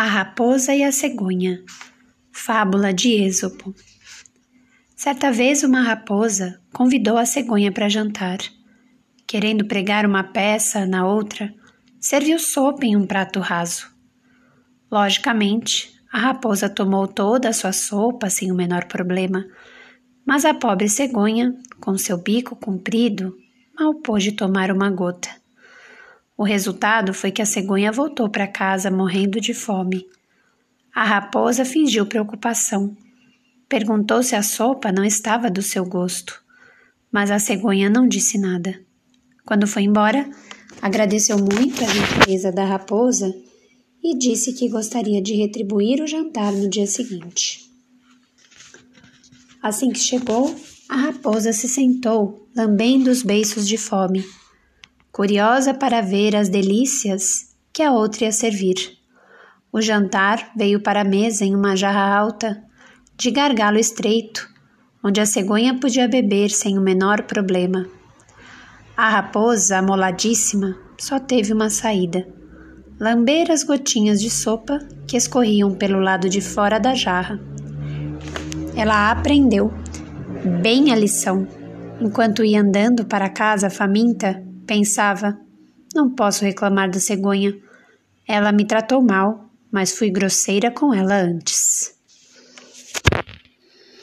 A Raposa e a Cegonha Fábula de Êxopo Certa vez uma raposa convidou a cegonha para jantar. Querendo pregar uma peça na outra, serviu sopa em um prato raso. Logicamente, a raposa tomou toda a sua sopa sem o menor problema, mas a pobre cegonha, com seu bico comprido, mal pôde tomar uma gota. O resultado foi que a cegonha voltou para casa morrendo de fome. A raposa fingiu preocupação. Perguntou se a sopa não estava do seu gosto, mas a cegonha não disse nada. Quando foi embora, agradeceu muito a gentileza da raposa e disse que gostaria de retribuir o jantar no dia seguinte. Assim que chegou, a raposa se sentou, lambendo os beiços de fome curiosa para ver as delícias que a outra ia servir. O jantar veio para a mesa em uma jarra alta, de gargalo estreito, onde a cegonha podia beber sem o menor problema. A raposa, amoladíssima, só teve uma saída: lamber as gotinhas de sopa que escorriam pelo lado de fora da jarra. Ela aprendeu bem a lição, enquanto ia andando para casa faminta Pensava: não posso reclamar da cegonha. Ela me tratou mal, mas fui grosseira com ela antes.